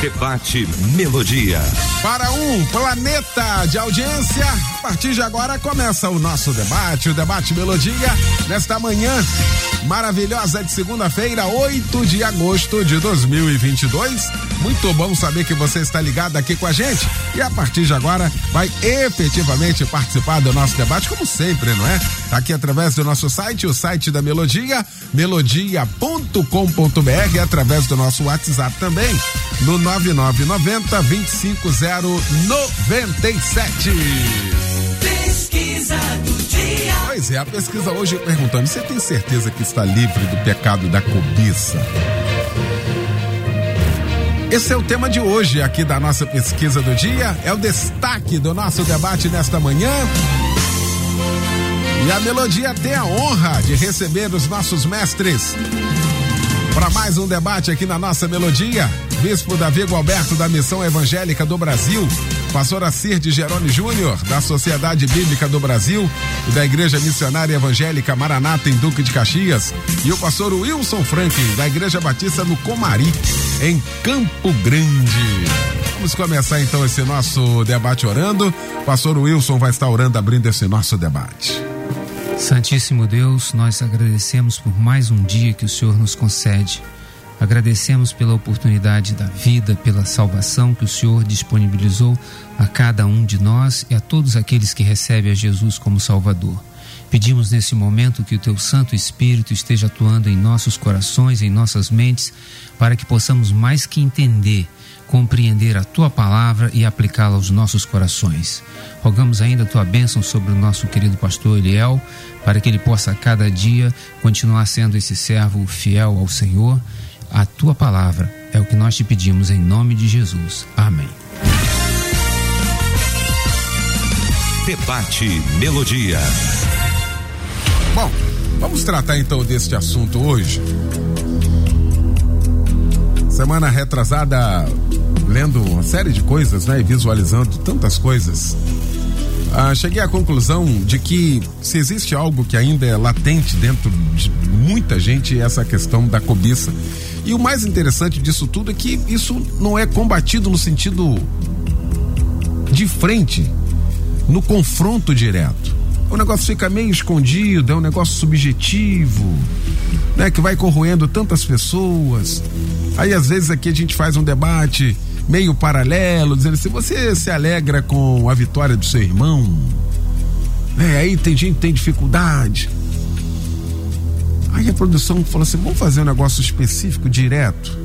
Debate Melodia. Para um planeta de audiência, a partir de agora começa o nosso debate, o debate Melodia, nesta manhã maravilhosa de segunda-feira, 8 de agosto de 2022. Muito bom saber que você está ligado aqui com a gente e a partir de agora vai efetivamente participar do nosso debate, como sempre, não é? Aqui através do nosso site, o site da Melodia, melodia.com.br, através do nosso WhatsApp também, no 9990 25097. Pesquisa do dia. Pois é, a pesquisa hoje perguntando: você tem certeza que está livre do pecado da cobiça? Esse é o tema de hoje aqui da nossa pesquisa do dia, é o destaque do nosso debate nesta manhã. E a melodia tem a honra de receber os nossos mestres para mais um debate aqui na nossa melodia. Bispo Davi Gualberto da Missão Evangélica do Brasil, pastor Assir de Júnior, da Sociedade Bíblica do Brasil e da Igreja Missionária Evangélica Maranata em Duque de Caxias, e o pastor Wilson Franklin, da Igreja Batista no Comari, em Campo Grande. Vamos começar então esse nosso debate orando. Pastor Wilson vai estar orando, abrindo esse nosso debate. Santíssimo Deus, nós agradecemos por mais um dia que o Senhor nos concede. Agradecemos pela oportunidade da vida, pela salvação que o Senhor disponibilizou a cada um de nós e a todos aqueles que recebem a Jesus como Salvador. Pedimos nesse momento que o Teu Santo Espírito esteja atuando em nossos corações, em nossas mentes, para que possamos mais que entender, compreender a Tua palavra e aplicá-la aos nossos corações. Rogamos ainda a Tua bênção sobre o nosso querido pastor Eliel, para que ele possa cada dia continuar sendo esse servo fiel ao Senhor a tua palavra é o que nós te pedimos em nome de Jesus. Amém. Debate Melodia. Bom, vamos tratar então deste assunto hoje. Semana retrasada, lendo uma série de coisas, né, e visualizando tantas coisas. Ah, cheguei à conclusão de que se existe algo que ainda é latente dentro de muita gente, é essa questão da cobiça. E o mais interessante disso tudo é que isso não é combatido no sentido de frente, no confronto direto. O negócio fica meio escondido, é um negócio subjetivo, né, que vai corroendo tantas pessoas. Aí às vezes aqui a gente faz um debate meio paralelo, dizendo assim: você se alegra com a vitória do seu irmão? É, aí tem gente que tem dificuldade. Aí a produção falou assim: vamos fazer um negócio específico, direto.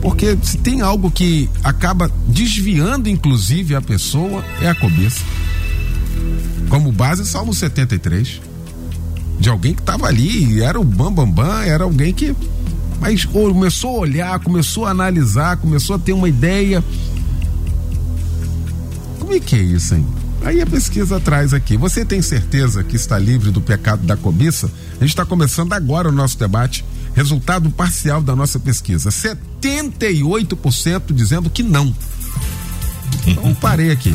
Porque se tem algo que acaba desviando, inclusive, a pessoa, é a cobiça. Como base, Salmo 73. De alguém que estava ali, era o Bambambam, Bam, Bam, era alguém que. Mas começou a olhar, começou a analisar, começou a ter uma ideia. Como é que é isso, hein? Aí a pesquisa traz aqui. Você tem certeza que está livre do pecado da cobiça? A gente está começando agora o nosso debate. Resultado parcial da nossa pesquisa: 78% dizendo que não. Então parei aqui.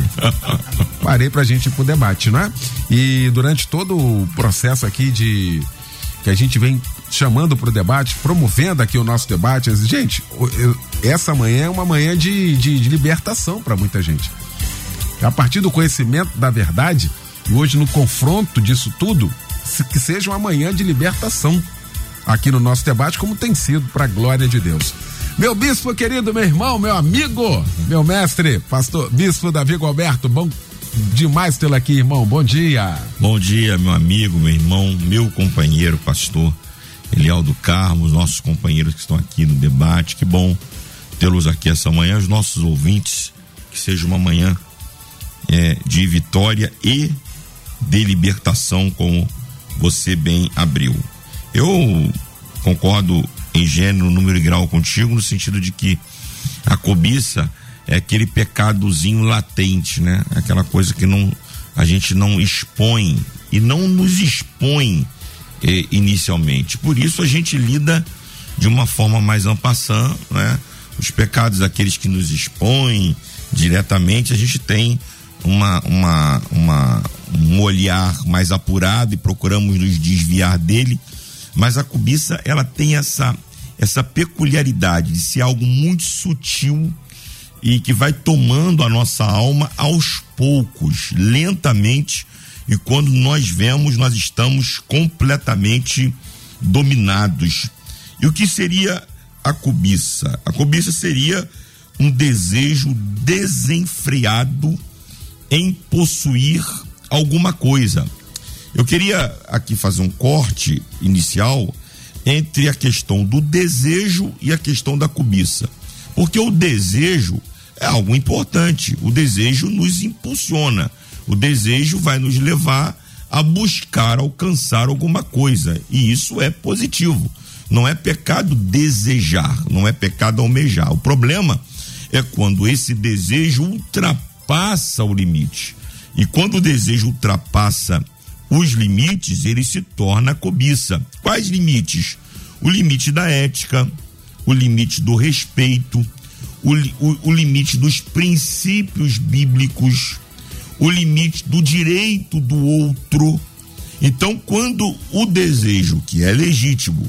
Parei pra gente ir pro debate, né? E durante todo o processo aqui de que a gente vem chamando pro debate, promovendo aqui o nosso debate, gente, essa manhã é uma manhã de, de, de libertação para muita gente. A partir do conhecimento da verdade, e hoje no confronto disso tudo, que seja uma manhã de libertação aqui no nosso debate, como tem sido, para a glória de Deus. Meu bispo querido, meu irmão, meu amigo, meu mestre, pastor bispo Davi Alberto, bom demais tê-lo aqui, irmão. Bom dia. Bom dia, meu amigo, meu irmão, meu companheiro, pastor Eliel do Carmo, os nossos companheiros que estão aqui no debate. Que bom tê-los aqui essa manhã, os nossos ouvintes. Que seja uma manhã é, de vitória e de libertação, como você bem abriu. Eu concordo em gênero, número e grau contigo, no sentido de que a cobiça é aquele pecadozinho latente, né? Aquela coisa que não a gente não expõe e não nos expõe eh, inicialmente. Por isso a gente lida de uma forma mais ampassã, né? Os pecados aqueles que nos expõem diretamente, a gente tem uma, uma, uma, um olhar mais apurado e procuramos nos desviar dele, mas a cobiça ela tem essa essa peculiaridade de ser algo muito sutil e que vai tomando a nossa alma aos poucos, lentamente, e quando nós vemos, nós estamos completamente dominados. E o que seria a cobiça? A cobiça seria um desejo desenfreado em possuir alguma coisa. Eu queria aqui fazer um corte inicial entre a questão do desejo e a questão da cobiça. Porque o desejo é algo importante. O desejo nos impulsiona. O desejo vai nos levar a buscar alcançar alguma coisa. E isso é positivo. Não é pecado desejar, não é pecado almejar. O problema é quando esse desejo ultrapassa o limite. E quando o desejo ultrapassa os limites, ele se torna cobiça. Quais limites? O limite da ética, o limite do respeito, o, o, o limite dos princípios bíblicos, o limite do direito do outro. Então, quando o desejo, que é legítimo,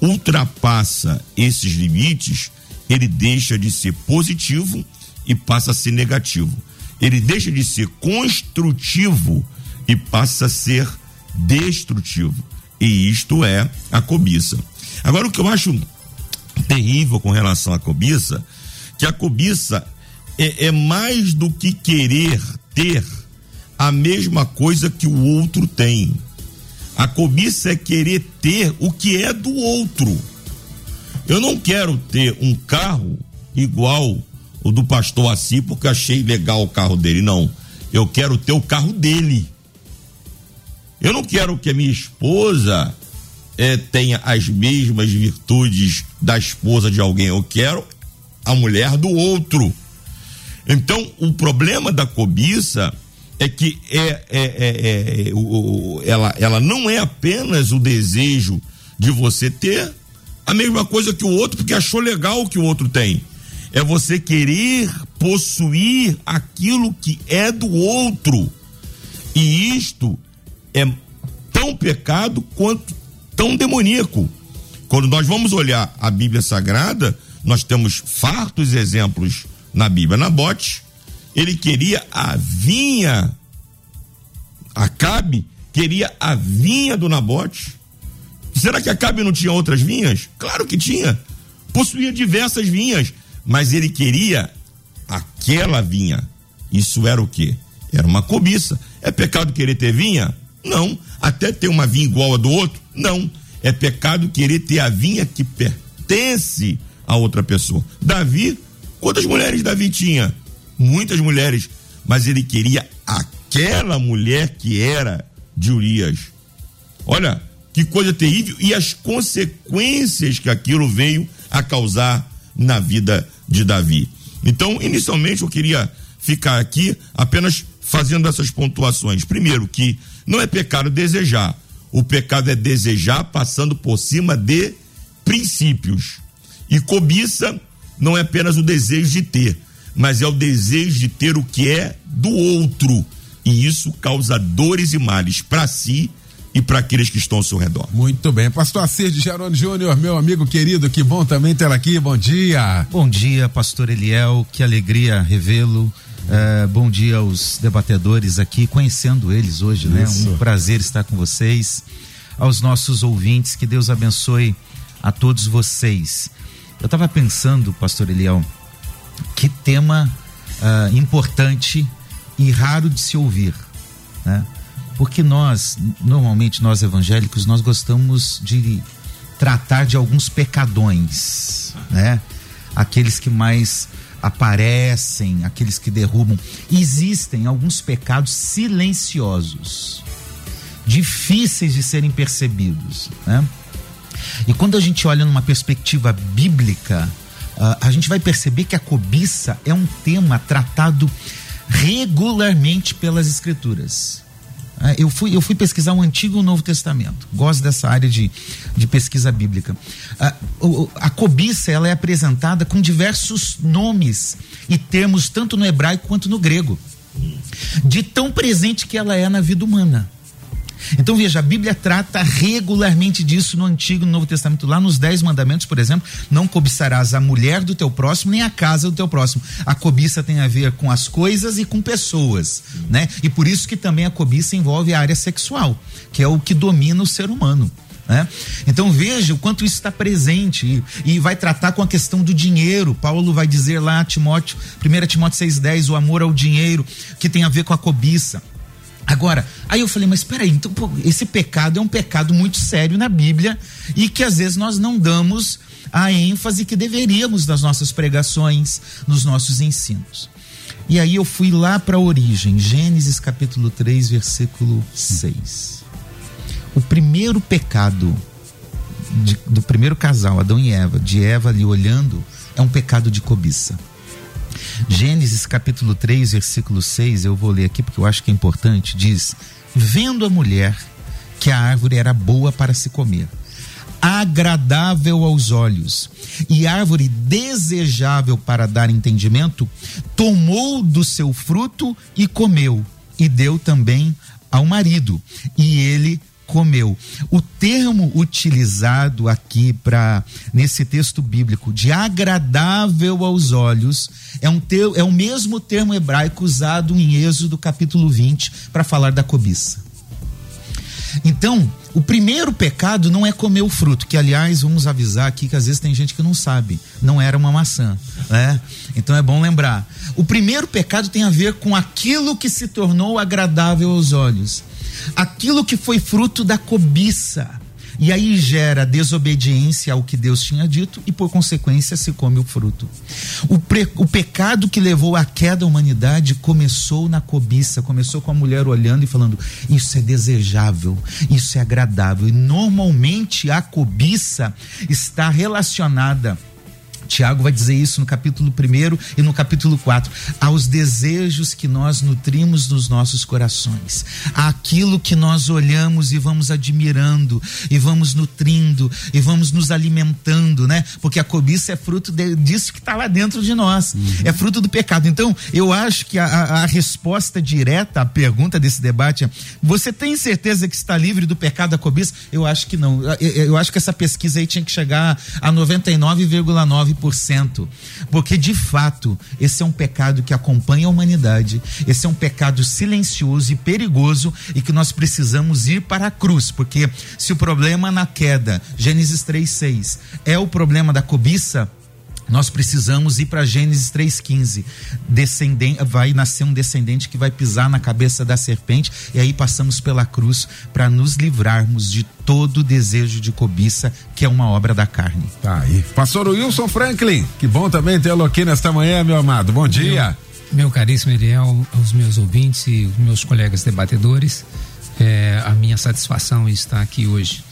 ultrapassa esses limites, ele deixa de ser positivo e passa a ser negativo. Ele deixa de ser construtivo e passa a ser destrutivo. E isto é a cobiça. Agora, o que eu acho terrível com relação à cobiça, que a cobiça é, é mais do que querer ter a mesma coisa que o outro tem. A cobiça é querer ter o que é do outro. Eu não quero ter um carro igual o do pastor Assi porque achei legal o carro dele. Não. Eu quero ter o carro dele. Eu não quero que a minha esposa é, tenha as mesmas virtudes da esposa de alguém. Eu quero a mulher do outro. Então, o problema da cobiça é que é, é, é, é o, ela, ela não é apenas o desejo de você ter a mesma coisa que o outro, porque achou legal o que o outro tem. É você querer possuir aquilo que é do outro. E isto é tão pecado quanto tão demoníaco. Quando nós vamos olhar a Bíblia Sagrada, nós temos fartos exemplos na Bíblia. Nabote, ele queria a vinha, Acabe queria a vinha do Nabote. Será que Acabe não tinha outras vinhas? Claro que tinha. Possuía diversas vinhas, mas ele queria aquela vinha. Isso era o quê? Era uma cobiça. É pecado querer ter vinha? Não. Até ter uma vinha igual a do outro? Não. É pecado querer ter a vinha que pertence a outra pessoa. Davi, quantas mulheres Davi tinha? muitas mulheres, mas ele queria aquela mulher que era de Urias. Olha, que coisa terrível e as consequências que aquilo veio a causar na vida de Davi. Então, inicialmente eu queria ficar aqui apenas fazendo essas pontuações. Primeiro, que não é pecado desejar. O pecado é desejar passando por cima de princípios. E cobiça não é apenas o desejo de ter, mas é o desejo de ter o que é do outro. E isso causa dores e males para si e para aqueles que estão ao seu redor. Muito bem. Pastor Assis de Gerônimo Júnior, meu amigo querido, que bom também tê-lo aqui. Bom dia. Bom dia, pastor Eliel. Que alegria revê-lo. É, bom dia aos debatedores aqui, conhecendo eles hoje, né? Isso. Um prazer estar com vocês. Aos nossos ouvintes, que Deus abençoe a todos vocês. Eu estava pensando, pastor Eliel, que tema uh, importante e raro de se ouvir, né? Porque nós, normalmente nós evangélicos, nós gostamos de tratar de alguns pecadões, né? Aqueles que mais aparecem, aqueles que derrubam. Existem alguns pecados silenciosos, difíceis de serem percebidos, né? E quando a gente olha numa perspectiva bíblica, uh, a gente vai perceber que a cobiça é um tema tratado regularmente pelas escrituras. É, eu, fui, eu fui pesquisar o Antigo e o Novo Testamento. Gosto dessa área de, de pesquisa bíblica. A, a cobiça ela é apresentada com diversos nomes e termos, tanto no hebraico quanto no grego. De tão presente que ela é na vida humana. Então veja, a Bíblia trata regularmente disso no Antigo e no Novo Testamento. Lá nos Dez Mandamentos, por exemplo, não cobiçarás a mulher do teu próximo nem a casa do teu próximo. A cobiça tem a ver com as coisas e com pessoas, né? E por isso que também a cobiça envolve a área sexual, que é o que domina o ser humano. Né? Então veja o quanto isso está presente e, e, vai tratar com a questão do dinheiro. Paulo vai dizer lá, Timóteo, 1 Timóteo 6,10, o amor ao dinheiro, que tem a ver com a cobiça. Agora, aí eu falei, mas peraí, então pô, esse pecado é um pecado muito sério na Bíblia e que às vezes nós não damos a ênfase que deveríamos nas nossas pregações, nos nossos ensinos. E aí eu fui lá para a origem, Gênesis capítulo 3, versículo 6. O primeiro pecado de, do primeiro casal, Adão e Eva, de Eva ali olhando, é um pecado de cobiça. Gênesis capítulo 3, versículo 6, eu vou ler aqui porque eu acho que é importante, diz: "Vendo a mulher que a árvore era boa para se comer, agradável aos olhos e árvore desejável para dar entendimento, tomou do seu fruto e comeu, e deu também ao marido, e ele comeu. O termo utilizado aqui para nesse texto bíblico de agradável aos olhos é um ter, é o mesmo termo hebraico usado em Êxodo capítulo 20 para falar da cobiça. Então, o primeiro pecado não é comer o fruto, que aliás, vamos avisar aqui que às vezes tem gente que não sabe, não era uma maçã, né? Então é bom lembrar. O primeiro pecado tem a ver com aquilo que se tornou agradável aos olhos aquilo que foi fruto da cobiça. E aí gera desobediência ao que Deus tinha dito e, por consequência, se come o fruto. O, pre, o pecado que levou à queda da humanidade começou na cobiça, começou com a mulher olhando e falando: Isso é desejável, isso é agradável. E normalmente a cobiça está relacionada Tiago vai dizer isso no capítulo 1 e no capítulo 4. Aos desejos que nós nutrimos nos nossos corações, aquilo que nós olhamos e vamos admirando, e vamos nutrindo, e vamos nos alimentando, né? Porque a cobiça é fruto de, disso que está lá dentro de nós, uhum. é fruto do pecado. Então, eu acho que a, a, resposta direta à pergunta desse debate é: você tem certeza que está livre do pecado da cobiça? Eu acho que não. Eu, eu acho que essa pesquisa aí tinha que chegar a 99,9 porque de fato esse é um pecado que acompanha a humanidade, esse é um pecado silencioso e perigoso e que nós precisamos ir para a cruz, porque se o problema na queda, Gênesis 3:6, é o problema da cobiça, nós precisamos ir para Gênesis 3,15. Descendente, vai nascer um descendente que vai pisar na cabeça da serpente, e aí passamos pela cruz para nos livrarmos de todo desejo de cobiça, que é uma obra da carne. Tá aí. Pastor Wilson Franklin, que bom também tê-lo aqui nesta manhã, meu amado. Bom dia. Meu, meu caríssimo Eliel, aos meus ouvintes e meus colegas debatedores, é, a minha satisfação está aqui hoje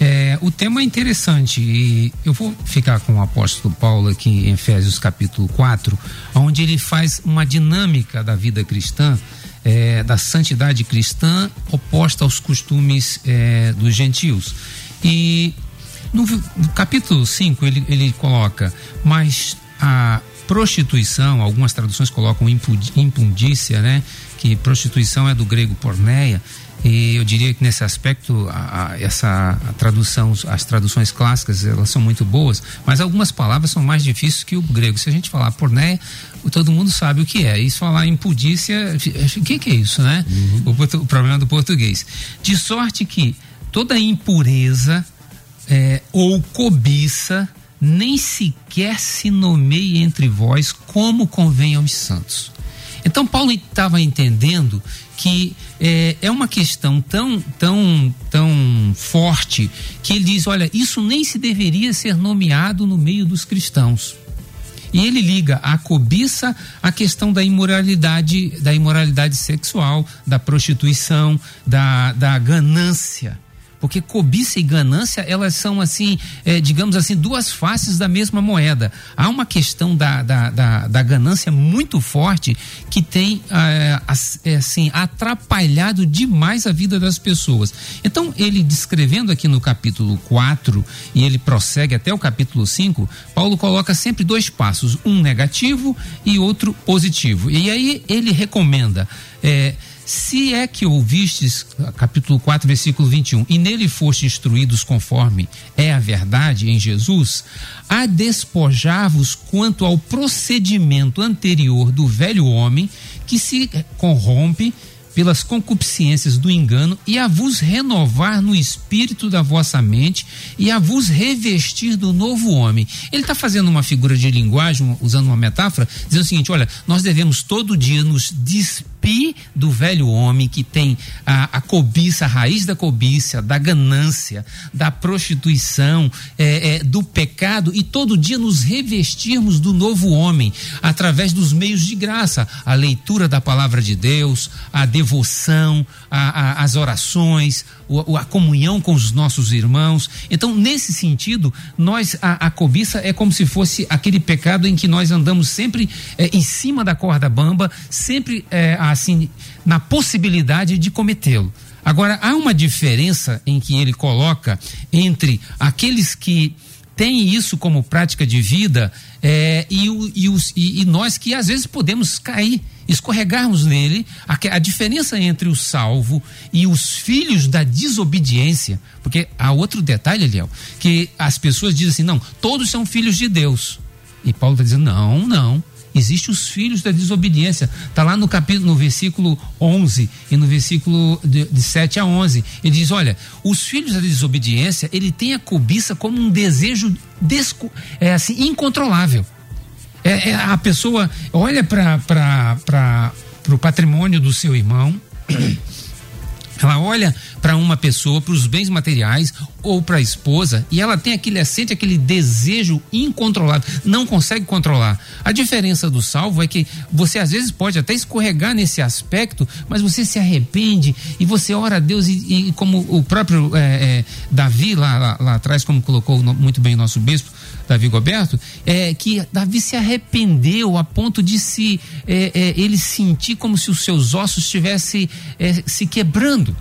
é, o tema é interessante e eu vou ficar com o apóstolo Paulo aqui em Efésios capítulo 4, onde ele faz uma dinâmica da vida cristã, é, da santidade cristã oposta aos costumes é, dos gentios. E no, no capítulo 5 ele, ele coloca, mas a prostituição, algumas traduções colocam impundícia, né? Que prostituição é do grego porneia e eu diria que nesse aspecto, a, a, essa a tradução, as traduções clássicas, elas são muito boas, mas algumas palavras são mais difíceis que o grego. Se a gente falar pornéia, todo mundo sabe o que é. E se falar impudícia, o que, que, é isso, né? Uhum. O, o, problema do português. De sorte que toda impureza é, ou cobiça nem sequer se nomeie entre vós como convém aos santos. Então Paulo estava entendendo que é, é uma questão tão, tão, tão forte que ele diz: olha, isso nem se deveria ser nomeado no meio dos cristãos. E ele liga a cobiça à questão da imoralidade, da imoralidade sexual, da prostituição, da, da ganância. Porque cobiça e ganância, elas são assim, é, digamos assim, duas faces da mesma moeda. Há uma questão da, da, da, da ganância muito forte que tem, é, assim, atrapalhado demais a vida das pessoas. Então, ele descrevendo aqui no capítulo 4, e ele prossegue até o capítulo 5, Paulo coloca sempre dois passos, um negativo e outro positivo. E aí ele recomenda. É, se é que ouvistes, capítulo 4, versículo 21, e nele foste instruídos conforme é a verdade em Jesus, a despojar-vos quanto ao procedimento anterior do velho homem que se corrompe pelas concupiscências do engano e a vos renovar no espírito da vossa mente e a vos revestir do novo homem. Ele está fazendo uma figura de linguagem, usando uma metáfora, dizendo o seguinte: olha, nós devemos todo dia nos despir do velho homem que tem a, a cobiça, a raiz da cobiça, da ganância, da prostituição, é, é, do pecado e todo dia nos revestirmos do novo homem através dos meios de graça, a leitura da palavra de Deus, a devoção, a, a, as orações, a, a, comunhão com os nossos irmãos. Então, nesse sentido, nós a, a cobiça é como se fosse aquele pecado em que nós andamos sempre é, em cima da corda bamba, sempre é, assim na possibilidade de cometê-lo. Agora, há uma diferença em que ele coloca entre aqueles que têm isso como prática de vida é, e, o, e, os, e, e nós que às vezes podemos cair escorregarmos nele, a, a, diferença entre o salvo e os filhos da desobediência, porque há outro detalhe, Eliel, que as pessoas dizem assim, não, todos são filhos de Deus. E Paulo está dizendo, não, não. Existem os filhos da desobediência. Está lá no capítulo, no versículo 11 e no versículo de, de 7 a 11. Ele diz: Olha, os filhos da desobediência, ele tem a cobiça como um desejo desco, é, assim, incontrolável. É, é, a pessoa olha para o patrimônio do seu irmão, ela olha para uma pessoa, para os bens materiais ou para a esposa e ela tem aquele sente aquele desejo incontrolável, não consegue controlar. A diferença do salvo é que você às vezes pode até escorregar nesse aspecto, mas você se arrepende e você ora a Deus e, e como o próprio é, é, Davi lá, lá, lá, atrás, como colocou muito bem o nosso bispo, Davi Goberto, é que Davi se arrependeu a ponto de se é, é, ele sentir como se os seus ossos estivessem é, se quebrando.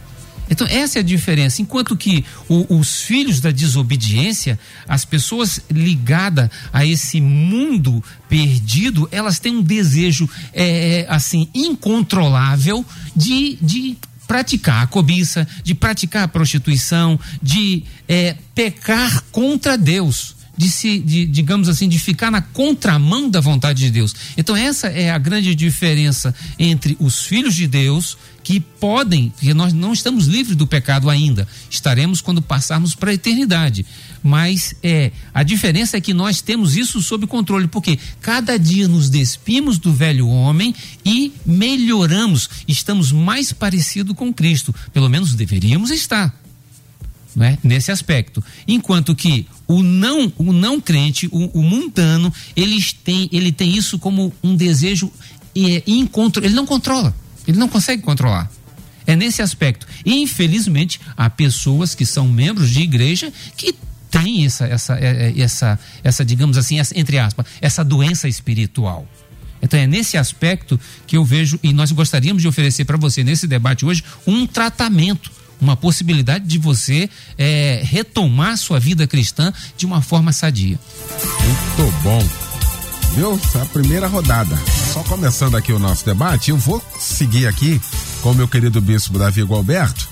Então, essa é a diferença. Enquanto que o, os filhos da desobediência, as pessoas ligadas a esse mundo perdido, elas têm um desejo, é, assim, incontrolável de, de praticar a cobiça, de praticar a prostituição, de é, pecar contra Deus de se, de, digamos assim, de ficar na contramão da vontade de Deus. Então essa é a grande diferença entre os filhos de Deus que podem, porque nós não estamos livres do pecado ainda, estaremos quando passarmos para a eternidade. Mas é a diferença é que nós temos isso sob controle, porque cada dia nos despimos do velho homem e melhoramos, estamos mais parecidos com Cristo, pelo menos deveríamos estar né, nesse aspecto. Enquanto que o não, o não crente, o, o mundano, eles têm, ele tem isso como um desejo é, incontro, ele não controla, ele não consegue controlar. É nesse aspecto. E, infelizmente, há pessoas que são membros de igreja que têm essa, essa, é, é, essa, essa digamos assim, essa, entre aspas, essa doença espiritual. Então é nesse aspecto que eu vejo e nós gostaríamos de oferecer para você nesse debate hoje um tratamento uma possibilidade de você é, retomar sua vida cristã de uma forma sadia. Muito bom. Viu? É a primeira rodada. Só começando aqui o nosso debate, eu vou seguir aqui com o meu querido bispo Davi Gualberto,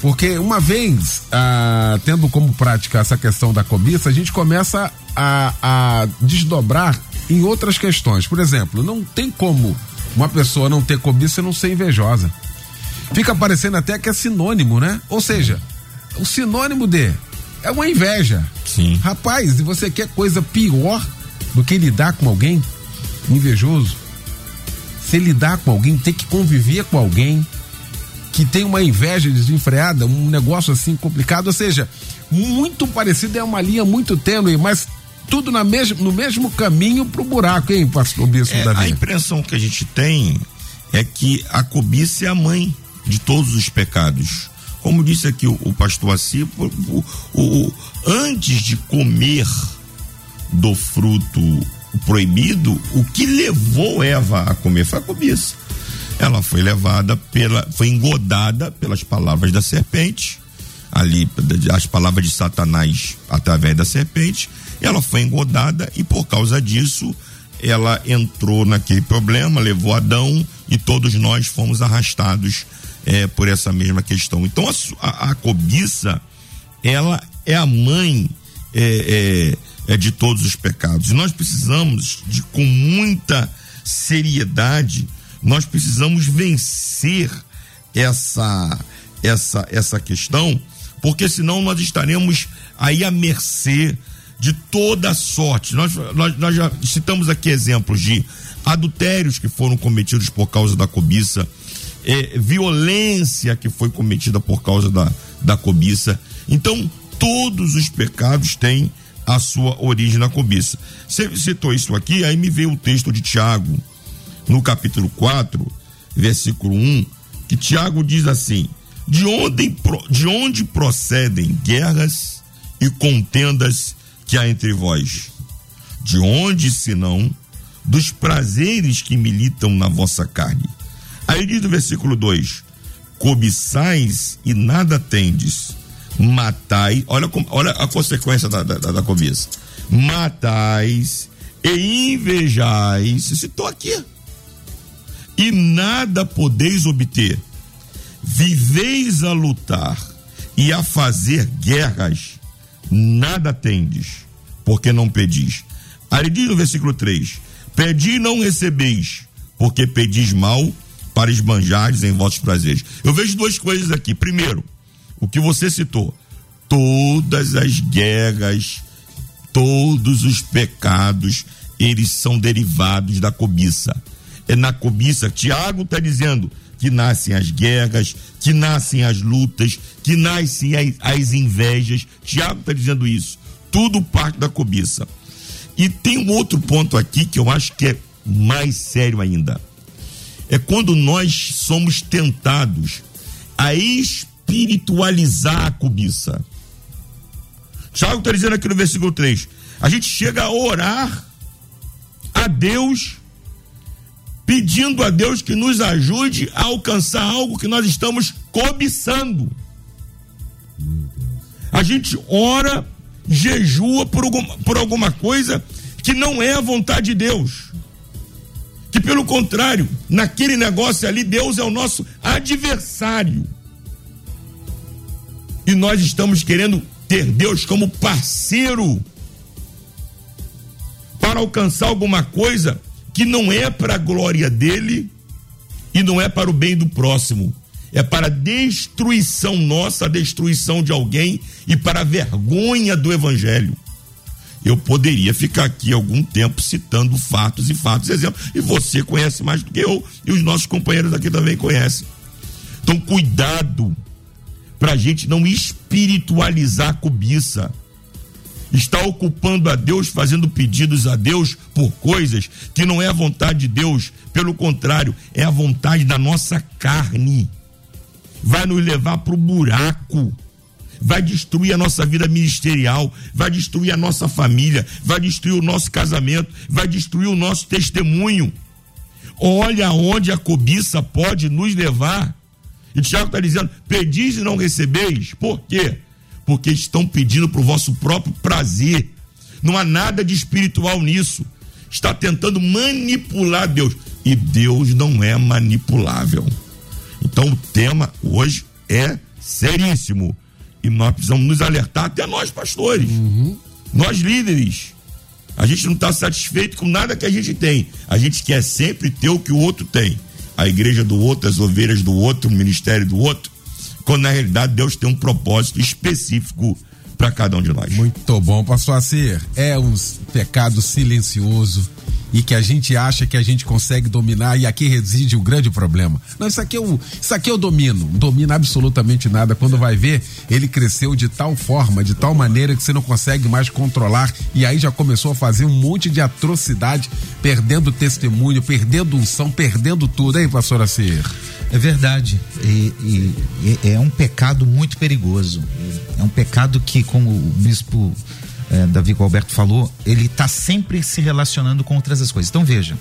porque uma vez ah, tendo como prática essa questão da cobiça, a gente começa a, a desdobrar em outras questões. Por exemplo, não tem como uma pessoa não ter cobiça e não ser invejosa. Fica parecendo até que é sinônimo, né? Ou seja, o sinônimo de é uma inveja. Sim. Rapaz, e você quer coisa pior do que lidar com alguém invejoso? Você lidar com alguém, ter que conviver com alguém que tem uma inveja desenfreada, um negócio assim complicado, ou seja, muito parecido, é uma linha muito tênue, mas tudo na mesmo, no mesmo caminho pro buraco, hein, pastor Bispo é, Davi? A impressão que a gente tem é que a cobiça é a mãe de todos os pecados. como disse aqui o, o pastor Assi, o, o, antes de comer do fruto proibido, o que levou Eva a comer foi a cobiça. Ela foi levada pela, foi engodada pelas palavras da serpente, ali, as palavras de Satanás através da serpente, ela foi engodada e por causa disso ela entrou naquele problema, levou Adão e todos nós fomos arrastados é, por essa mesma questão. Então a, a, cobiça, ela é a mãe é, é, é, de todos os pecados. E nós precisamos de com muita seriedade, nós precisamos vencer essa essa essa questão, porque senão nós estaremos aí à mercê de toda sorte. Nós, nós, nós já citamos aqui exemplos de adultérios que foram cometidos por causa da cobiça, é, violência que foi cometida por causa da, da cobiça. Então, todos os pecados têm a sua origem na cobiça. Você citou isso aqui, aí me veio o texto de Tiago, no capítulo 4, versículo 1, que Tiago diz assim: de onde, de onde procedem guerras e contendas que há entre vós? De onde, senão, dos prazeres que militam na vossa carne? Aí diz no versículo 2: cobiçais e nada tendes, matai, olha, olha a consequência da, da, da cobiça: matais e invejais, citou aqui, e nada podeis obter, viveis a lutar e a fazer guerras, nada tendes, porque não pedis. Aí diz no versículo 3: Pedi e não recebeis, porque pedis mal para esbanjares em vossos prazeres. Eu vejo duas coisas aqui. Primeiro, o que você citou: todas as guerras, todos os pecados, eles são derivados da cobiça. É na cobiça, Tiago está dizendo que nascem as guerras, que nascem as lutas, que nascem as, as invejas. Tiago está dizendo isso. Tudo parte da cobiça. E tem um outro ponto aqui que eu acho que é mais sério ainda é quando nós somos tentados a espiritualizar a cobiça. Tiago está dizendo aqui no versículo 3: a gente chega a orar a Deus, pedindo a Deus que nos ajude a alcançar algo que nós estamos cobiçando. A gente ora, jejua por alguma, por alguma coisa que não é a vontade de Deus que pelo contrário, naquele negócio ali, Deus é o nosso adversário. E nós estamos querendo ter Deus como parceiro para alcançar alguma coisa que não é para a glória dele e não é para o bem do próximo. É para a destruição nossa, a destruição de alguém e para a vergonha do evangelho eu poderia ficar aqui algum tempo citando fatos e fatos, exemplos. E você conhece mais do que eu, e os nossos companheiros aqui também conhecem. Então, cuidado para a gente não espiritualizar a cobiça. Está ocupando a Deus, fazendo pedidos a Deus por coisas que não é a vontade de Deus, pelo contrário, é a vontade da nossa carne. Vai nos levar para o buraco vai destruir a nossa vida ministerial, vai destruir a nossa família, vai destruir o nosso casamento, vai destruir o nosso testemunho. Olha onde a cobiça pode nos levar. E Tiago está dizendo: pedis e não recebeis. Por quê? Porque estão pedindo para o vosso próprio prazer. Não há nada de espiritual nisso. Está tentando manipular Deus. E Deus não é manipulável. Então o tema hoje é seríssimo. E nós precisamos nos alertar, até nós, pastores, uhum. nós líderes. A gente não está satisfeito com nada que a gente tem. A gente quer sempre ter o que o outro tem. A igreja do outro, as ovelhas do outro, o ministério do outro. Quando na realidade Deus tem um propósito específico para cada um de nós. Muito bom, pastor Acir. É um pecado silencioso e que a gente acha que a gente consegue dominar e aqui reside o grande problema. Não, isso aqui eu, isso aqui eu domino, não domina absolutamente nada. Quando vai ver, ele cresceu de tal forma, de tal maneira que você não consegue mais controlar e aí já começou a fazer um monte de atrocidade, perdendo testemunho, perdendo unção, perdendo tudo, hein, pastor Acer? É verdade. E, e, é um pecado muito perigoso. É um pecado que, como o bispo é, Davi Alberto falou, ele está sempre se relacionando com outras coisas. Então veja,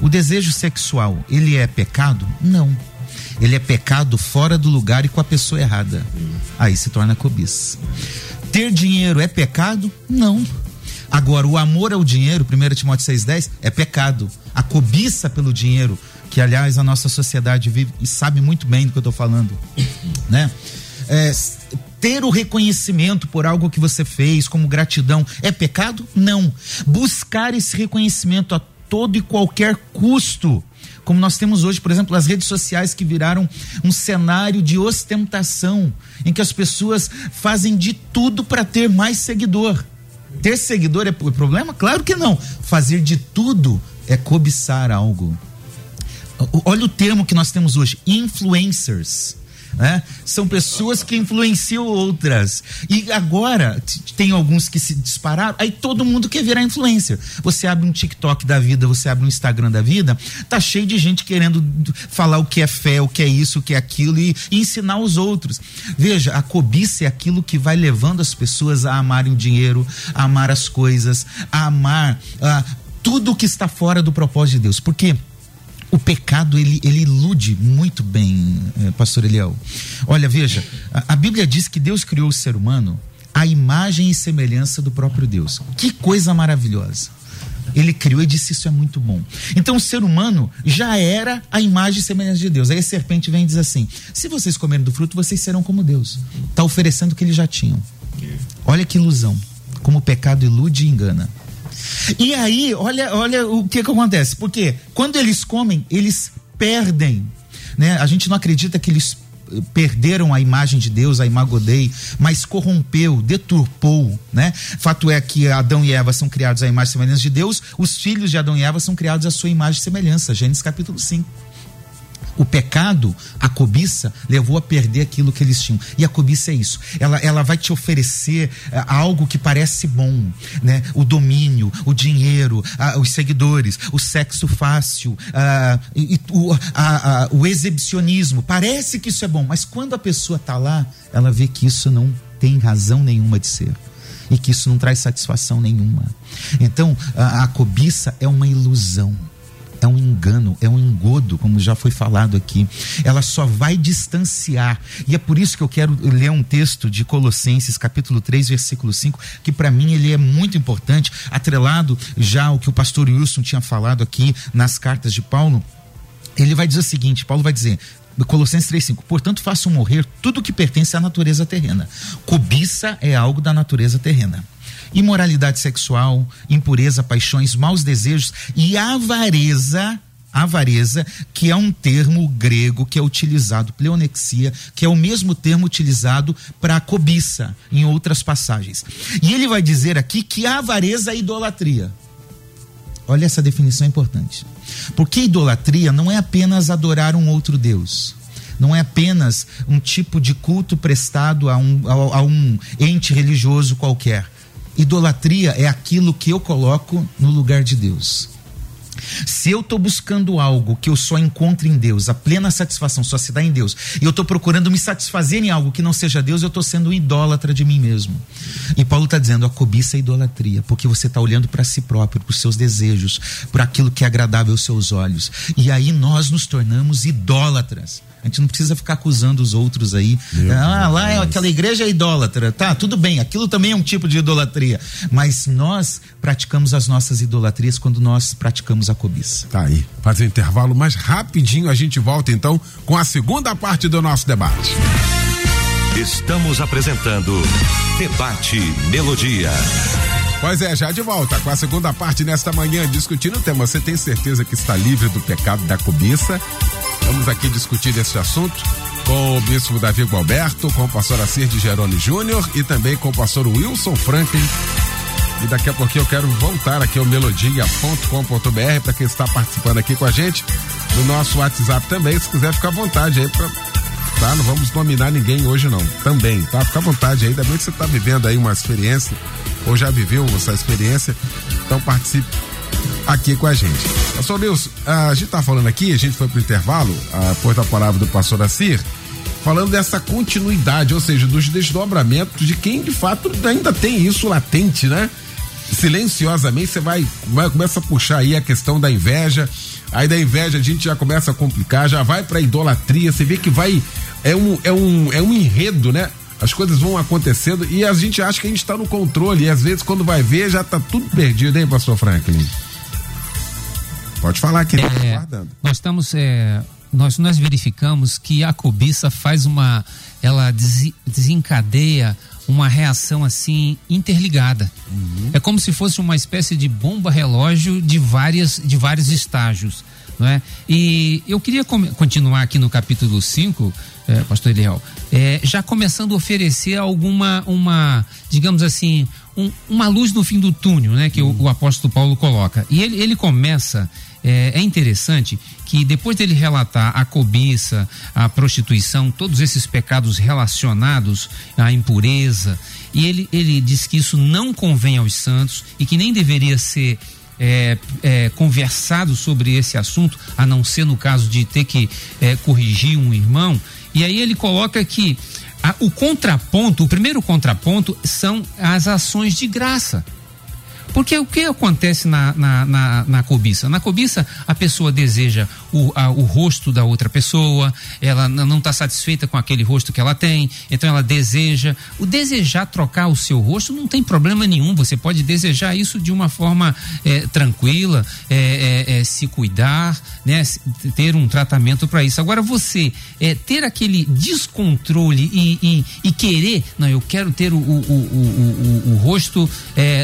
o desejo sexual, ele é pecado? Não. Ele é pecado fora do lugar e com a pessoa errada. Aí se torna cobiça. Ter dinheiro é pecado? Não. Agora, o amor ao dinheiro, 1 Timóteo 6,10, é pecado. A cobiça pelo dinheiro, que aliás a nossa sociedade vive e sabe muito bem do que eu estou falando, né? É, ter o reconhecimento por algo que você fez, como gratidão, é pecado? Não. Buscar esse reconhecimento a todo e qualquer custo como nós temos hoje, por exemplo, as redes sociais que viraram um cenário de ostentação, em que as pessoas fazem de tudo para ter mais seguidor. Ter seguidor é problema? Claro que não. Fazer de tudo é cobiçar algo. Olha o termo que nós temos hoje: influencers né? São pessoas que influenciam outras. E agora tem alguns que se dispararam, aí todo mundo quer virar influencer. Você abre um TikTok da vida, você abre um Instagram da vida, tá cheio de gente querendo falar o que é fé, o que é isso, o que é aquilo e, e ensinar os outros. Veja, a cobiça é aquilo que vai levando as pessoas a amarem o dinheiro, a amar as coisas, a amar a, tudo que está fora do propósito de Deus. Por quê? O pecado ele, ele ilude muito bem, eh, pastor Eliel. Olha, veja, a, a, Bíblia diz que Deus criou o ser humano à imagem e semelhança do próprio Deus. Que coisa maravilhosa. Ele criou e disse isso é muito bom. Então o ser humano já era a imagem e semelhança de Deus. Aí a serpente vem e diz assim: se vocês comerem do fruto, vocês serão como Deus. Está oferecendo o que eles já tinham. Olha que ilusão. Como o pecado ilude e engana. E aí, olha, olha o que, que acontece. Porque quando eles comem, eles perdem. Né? A gente não acredita que eles eh, perderam a imagem de Deus, a imagodei, mas corrompeu, deturpou, né? Fato é que Adão e Eva são criados à imagem e semelhança de Deus, os filhos de Adão e Eva são criados à sua imagem e semelhança, Gênesis capítulo 5. O pecado, a cobiça, levou a perder aquilo que eles tinham. E a cobiça é isso. Ela, ela vai te oferecer uh, algo que parece bom, né? O domínio, o dinheiro, os seguidores, o sexo fácil, e, o, o exibicionismo. Parece que isso é bom, mas quando a pessoa está lá, ela vê que isso não tem razão nenhuma de ser e que isso não traz satisfação nenhuma. Então, a, a cobiça é uma ilusão é um engano, é um engodo, como já foi falado aqui. Ela só vai distanciar. E é por isso que eu quero ler um texto de Colossenses, capítulo 3, versículo 5, que para mim ele é muito importante, atrelado já ao que o pastor Wilson tinha falado aqui nas cartas de Paulo. Ele vai dizer o seguinte: Paulo vai dizer, Colossenses 3,5. Portanto, façam morrer tudo que pertence à natureza terrena. Cobiça é algo da natureza terrena imoralidade sexual, impureza, paixões, maus desejos e avareza avareza, que é um termo grego que é utilizado, pleonexia, que é o mesmo termo utilizado para cobiça em outras passagens. E ele vai dizer aqui que avareza é idolatria. Olha essa definição importante. Porque idolatria não é apenas adorar um outro Deus. Não é apenas um tipo de culto prestado a um, a, a um ente religioso qualquer Idolatria é aquilo que eu coloco no lugar de Deus. Se eu estou buscando algo que eu só encontro em Deus, a plena satisfação só se dá em Deus, e eu estou procurando me satisfazer em algo que não seja Deus, eu estou sendo um idólatra de mim mesmo. E Paulo está dizendo: a cobiça é idolatria, porque você está olhando para si próprio, para os seus desejos, para aquilo que é agradável aos seus olhos. E aí nós nos tornamos idólatras. A gente não precisa ficar acusando os outros aí. Meu ah, lá é aquela igreja é idólatra. Tá, tudo bem, aquilo também é um tipo de idolatria. Mas nós praticamos as nossas idolatrias quando nós praticamos a cobiça. Tá aí. Fazer um intervalo mais rapidinho, a gente volta então com a segunda parte do nosso debate. Estamos apresentando Debate Melodia. Pois é, já de volta com a segunda parte nesta manhã, discutindo o tema. Você tem certeza que está livre do pecado da cobiça? Vamos aqui discutir esse assunto com o bispo Davi Gualberto, com o pastor Assir de Geroni Júnior e também com o pastor Wilson Franklin, E daqui a pouquinho eu quero voltar aqui ao melodia.com.br para quem está participando aqui com a gente. No nosso WhatsApp também, se quiser ficar à vontade aí para tá? Não vamos nominar ninguém hoje não. Também, tá? Fica à vontade aí, bem que você está vivendo aí uma experiência ou já viveu essa experiência. Então participe aqui com a gente. Pastor Nilson, a gente tá falando aqui, a gente foi pro intervalo, após da palavra do pastor Assir, falando dessa continuidade, ou seja, dos desdobramentos de quem de fato ainda tem isso latente, né? Silenciosamente você vai, vai começa a puxar aí a questão da inveja, aí da inveja a gente já começa a complicar, já vai pra idolatria, você vê que vai é um é um é um enredo, né? As coisas vão acontecendo e a gente acha que a gente está no controle e às vezes quando vai ver já está tudo perdido, hein, pastor Franklin? Pode falar aqui, tá é, nós estamos é, nós nós verificamos que a cobiça faz uma ela des, desencadeia uma reação assim interligada. Uhum. É como se fosse uma espécie de bomba relógio de várias de vários estágios, não é? E eu queria continuar aqui no capítulo 5, é, pastor Eliel, é, já começando a oferecer alguma uma, digamos assim, um, uma luz no fim do túnel, né, que uhum. o, o, apóstolo Paulo coloca. E ele, ele começa é, é, interessante que depois dele relatar a cobiça, a prostituição, todos esses pecados relacionados à impureza, e ele, ele diz que isso não convém aos santos e que nem deveria ser é, é, conversado sobre esse assunto, a não ser no caso de ter que é, corrigir um irmão. E aí ele coloca que a, o contraponto, o primeiro contraponto são as ações de graça. Porque o que acontece na, na, na, na cobiça? Na cobiça, a pessoa deseja o, a, o rosto da outra pessoa, ela não está satisfeita com aquele rosto que ela tem, então ela deseja. O desejar trocar o seu rosto não tem problema nenhum, você pode desejar isso de uma forma é, tranquila, é, é, se cuidar, né, ter um tratamento para isso. Agora, você ter aquele descontrole e, e, e, querer, não, eu quero ter o, o, o, o, o rosto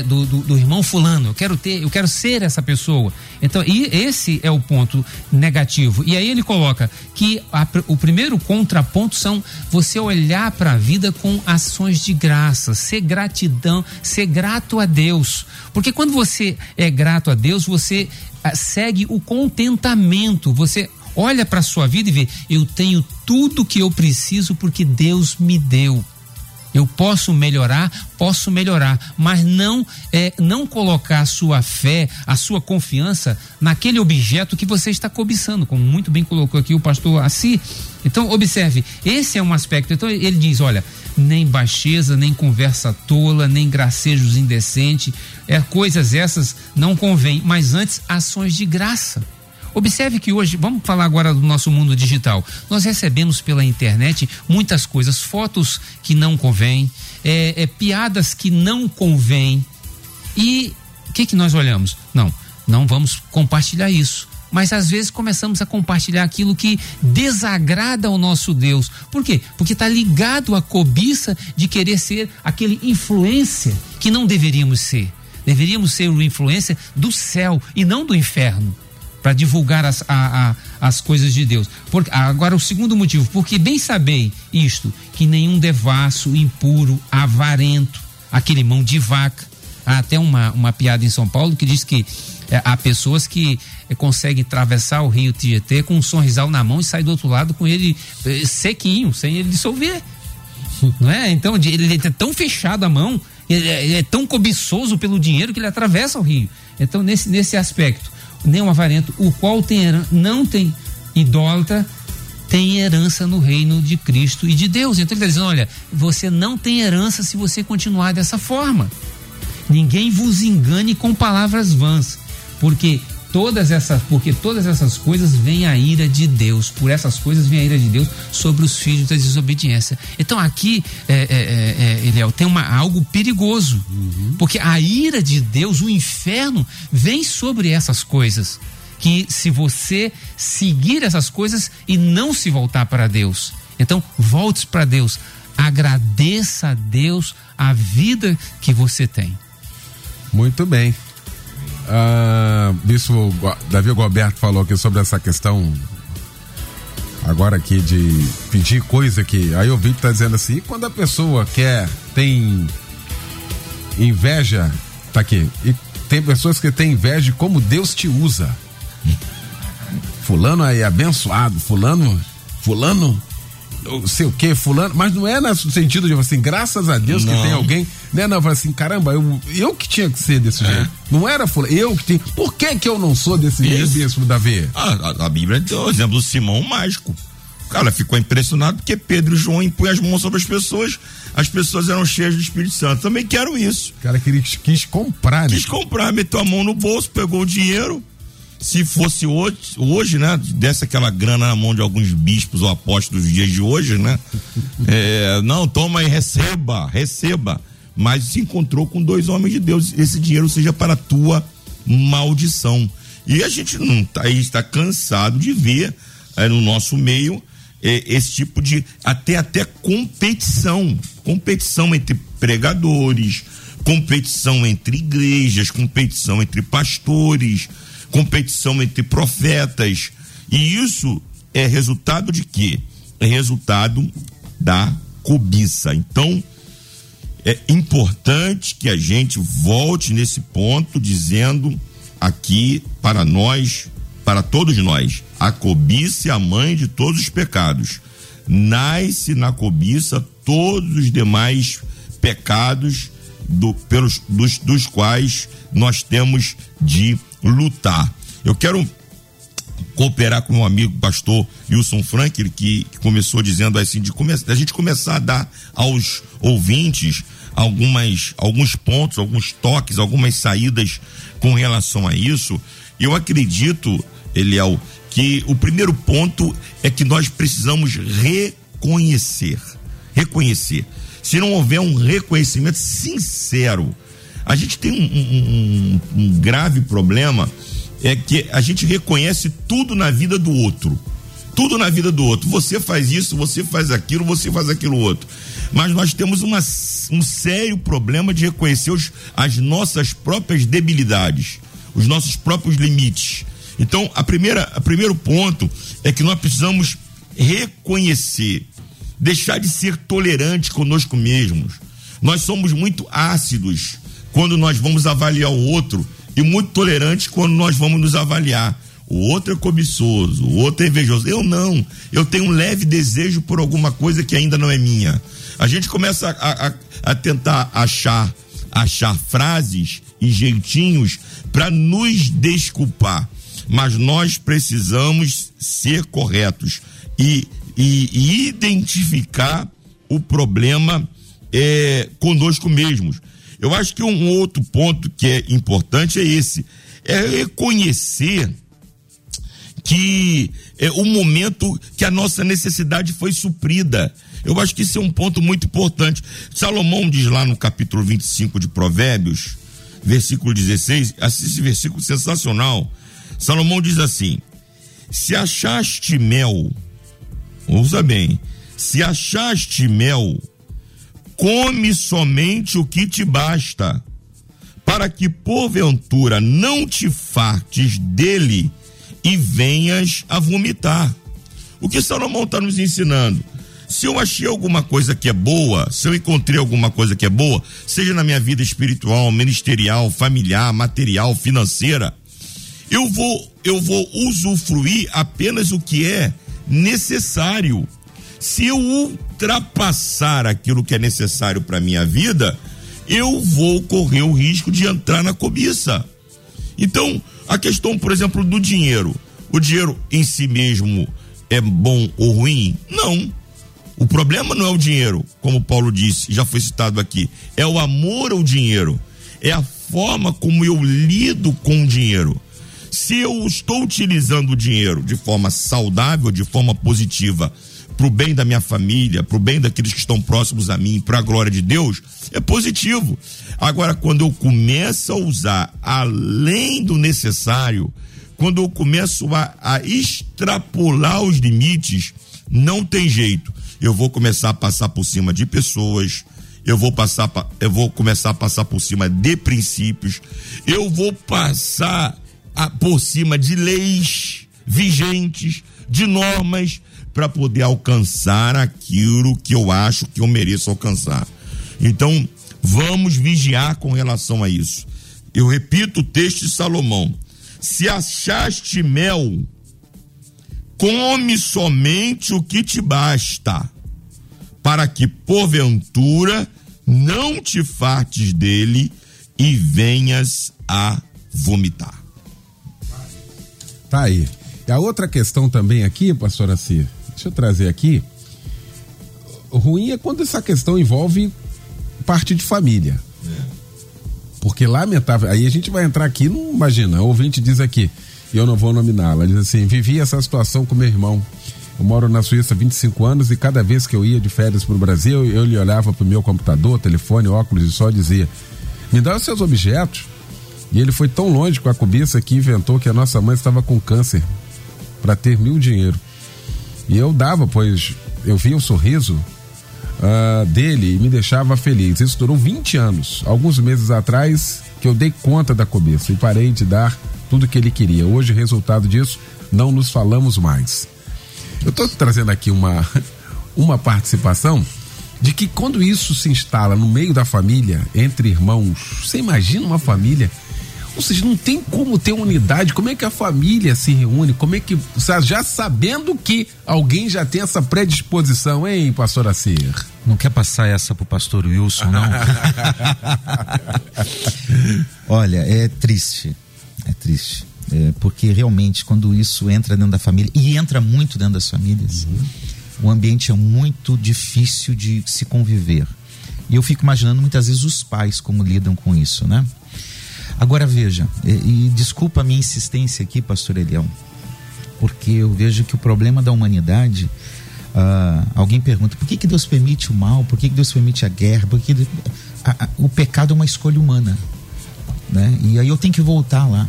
do, do, do irmão fulano, eu quero ter, eu quero ser essa pessoa. Então, e esse é o ponto negativo. E aí ele coloca que a, o primeiro contraponto são você olhar para a vida com ações de graça, ser gratidão, ser grato a Deus. Porque quando você é grato a Deus, você a, segue o contentamento, você olha para sua vida e vê, eu tenho tudo que eu preciso porque Deus me deu. Eu posso melhorar, posso melhorar, mas não é, não colocar a sua fé, a sua confiança naquele objeto que você está cobiçando, como muito bem colocou aqui o pastor Assi. Então, observe, esse é um aspecto. Então, ele diz: olha, nem baixeza, nem conversa tola, nem gracejos indecentes, é, coisas essas não convém, mas antes ações de graça. Observe que hoje, vamos falar agora do nosso mundo digital. Nós recebemos pela internet muitas coisas, fotos que não convêm, é, é, piadas que não convêm. E o que, que nós olhamos? Não, não vamos compartilhar isso. Mas às vezes começamos a compartilhar aquilo que desagrada ao nosso Deus. Por quê? Porque está ligado à cobiça de querer ser aquele influência que não deveríamos ser. Deveríamos ser o influência do céu e não do inferno para divulgar as, a, a, as coisas de Deus. Por, agora, o segundo motivo, porque bem sabei isto, que nenhum devasso, impuro, avarento, aquele mão de vaca. Há até uma, uma piada em São Paulo que diz que é, há pessoas que é, conseguem atravessar o rio Tietê com um sorrisal na mão e sair do outro lado com ele é, sequinho, sem ele dissolver. Não é? Então, ele é tão fechado a mão, ele é, ele é tão cobiçoso pelo dinheiro que ele atravessa o rio. Então, nesse, nesse aspecto, nem um avarento, o qual tem não tem idólatra, tem herança no reino de Cristo e de Deus. Então ele está dizendo: olha, você não tem herança se você continuar dessa forma. Ninguém vos engane com palavras vãs, porque todas essas, porque todas essas coisas vem a ira de Deus. Por essas coisas vem a ira de Deus sobre os filhos da desobediência. Então aqui, é, é, é, é Eliel, tem uma, algo perigoso, uhum. porque a ira de Deus, o inferno, vem sobre essas coisas. Que se você seguir essas coisas e não se voltar para Deus, então volte para Deus, agradeça a Deus a vida que você tem. Muito bem. Ah, Bispo Davi Goberto falou aqui sobre essa questão agora aqui de pedir coisa que. Aí o Vitor tá dizendo assim, quando a pessoa quer, tem inveja Tá aqui. E tem pessoas que têm inveja de como Deus te usa. Fulano aí abençoado, fulano, fulano, sei o que, fulano, mas não é no sentido de assim, graças a Deus não. que tem alguém, né? Não, assim, caramba, eu, eu que tinha que ser desse é. jeito. Não era fulano, eu que tinha. Por que que eu não sou desse jeito, bispo Davi? A, a, a Bíblia deu o exemplo do Simão mágico. Cara, ficou impressionado porque Pedro e João impõem as mãos sobre as pessoas, as pessoas eram cheias do Espírito Santo. Também quero isso. O cara quis, quis comprar, né? Quis comprar, meteu a mão no bolso, pegou o dinheiro. Se fosse hoje, hoje, né? Desse aquela grana na mão de alguns bispos ou apóstolos dos dias de hoje, né? É, não, toma e receba, receba. Mas se encontrou com dois homens de Deus. Esse dinheiro seja para tua maldição. E a gente não tá, está cansado de ver é, no nosso meio é, esse tipo de até até competição, competição entre pregadores, competição entre igrejas, competição entre pastores, competição entre profetas. E isso é resultado de quê? É resultado da cobiça. Então, é importante que a gente volte nesse ponto dizendo aqui para nós, para todos nós, a cobiça é a mãe de todos os pecados. Nasce na cobiça todos os demais pecados do, pelos, dos, dos quais nós temos de lutar. Eu quero cooperar com meu amigo pastor Wilson Frank, que, que começou dizendo assim, de come, a gente começar a dar aos ouvintes algumas, alguns pontos, alguns toques, algumas saídas com relação a isso. Eu acredito, Eliel, que o primeiro ponto é que nós precisamos reconhecer. Reconhecer. Se não houver um reconhecimento sincero, a gente tem um, um, um, grave problema, é que a gente reconhece tudo na vida do outro. Tudo na vida do outro. Você faz isso, você faz aquilo, você faz aquilo outro. Mas nós temos uma, um sério problema de reconhecer os, as nossas próprias debilidades, os nossos próprios limites. Então, a primeira, a primeiro ponto é que nós precisamos reconhecer, deixar de ser tolerantes conosco mesmos. Nós somos muito ácidos quando nós vamos avaliar o outro e muito tolerantes quando nós vamos nos avaliar. O outro é cobiçoso, o outro é invejoso. Eu não. Eu tenho um leve desejo por alguma coisa que ainda não é minha. A gente começa a, a, a tentar achar achar frases e jeitinhos para nos desculpar mas nós precisamos ser corretos e, e, e identificar o problema é, conosco mesmos. Eu acho que um outro ponto que é importante é esse: é reconhecer que é o momento que a nossa necessidade foi suprida. Eu acho que isso é um ponto muito importante. Salomão diz lá no capítulo 25 de Provérbios, versículo 16, assiste esse versículo sensacional. Salomão diz assim: Se achaste mel, ouça bem, se achaste mel, come somente o que te basta, para que porventura não te fartes dele e venhas a vomitar. O que Salomão está nos ensinando? Se eu achei alguma coisa que é boa, se eu encontrei alguma coisa que é boa, seja na minha vida espiritual, ministerial, familiar, material, financeira, eu vou, eu vou usufruir apenas o que é necessário. Se eu ultrapassar aquilo que é necessário para minha vida, eu vou correr o risco de entrar na cobiça. Então, a questão, por exemplo, do dinheiro. O dinheiro em si mesmo é bom ou ruim? Não. O problema não é o dinheiro, como Paulo disse, já foi citado aqui. É o amor ao dinheiro. É a forma como eu lido com o dinheiro. Se eu estou utilizando o dinheiro de forma saudável, de forma positiva, para o bem da minha família, para o bem daqueles que estão próximos a mim, para a glória de Deus, é positivo. Agora, quando eu começo a usar além do necessário, quando eu começo a, a extrapolar os limites, não tem jeito. Eu vou começar a passar por cima de pessoas, eu vou passar, eu vou começar a passar por cima de princípios, eu vou passar a, por cima de leis vigentes, de normas, para poder alcançar aquilo que eu acho que eu mereço alcançar. Então, vamos vigiar com relação a isso. Eu repito o texto de Salomão: se achaste mel, come somente o que te basta, para que porventura não te fartes dele e venhas a vomitar. Tá aí. E a outra questão também aqui, pastora Cia, deixa eu trazer aqui. Ruim é quando essa questão envolve parte de família. Porque lamentável. Aí a gente vai entrar aqui, não imagina. O ouvinte diz aqui, e eu não vou nominá-la, diz assim: vivi essa situação com meu irmão. Eu moro na Suíça há 25 anos e cada vez que eu ia de férias para o Brasil, eu lhe olhava para o meu computador, telefone, óculos e só dizia: me dá os seus objetos. E ele foi tão longe com a cobiça que inventou que a nossa mãe estava com câncer para ter mil dinheiro. E eu dava, pois eu via o sorriso uh, dele e me deixava feliz. Isso durou 20 anos. Alguns meses atrás que eu dei conta da cobiça e parei de dar tudo que ele queria. Hoje, resultado disso, não nos falamos mais. Eu estou trazendo aqui uma, uma participação de que quando isso se instala no meio da família, entre irmãos, você imagina uma família ou seja, não tem como ter unidade. Como é que a família se reúne? Como é que. Já sabendo que alguém já tem essa predisposição, hein, pastor Acir? Não quer passar essa pro pastor Wilson, não? Olha, é triste. É triste. É porque realmente, quando isso entra dentro da família, e entra muito dentro das famílias, uhum. o ambiente é muito difícil de se conviver. E eu fico imaginando muitas vezes os pais como lidam com isso, né? Agora veja, e, e desculpa a minha insistência aqui, pastor Elião, porque eu vejo que o problema da humanidade. Uh, alguém pergunta por que, que Deus permite o mal, por que, que Deus permite a guerra, por que a, a, o pecado é uma escolha humana. Né? E aí eu tenho que voltar lá.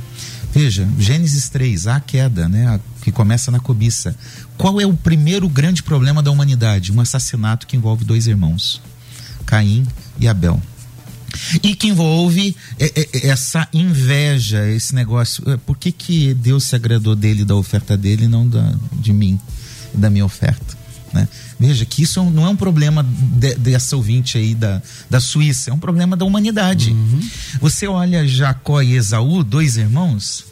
Veja, Gênesis 3, a queda, né, a, que começa na cobiça. Qual é o primeiro grande problema da humanidade? Um assassinato que envolve dois irmãos, Caim e Abel e que envolve é, é, é, essa inveja, esse negócio. Por que, que Deus se agradou dele, da oferta dele, e não da, de mim, da minha oferta? Né? Veja que isso não é um problema de, dessa ouvinte aí da, da Suíça, é um problema da humanidade. Uhum. Você olha Jacó e Esaú, dois irmãos,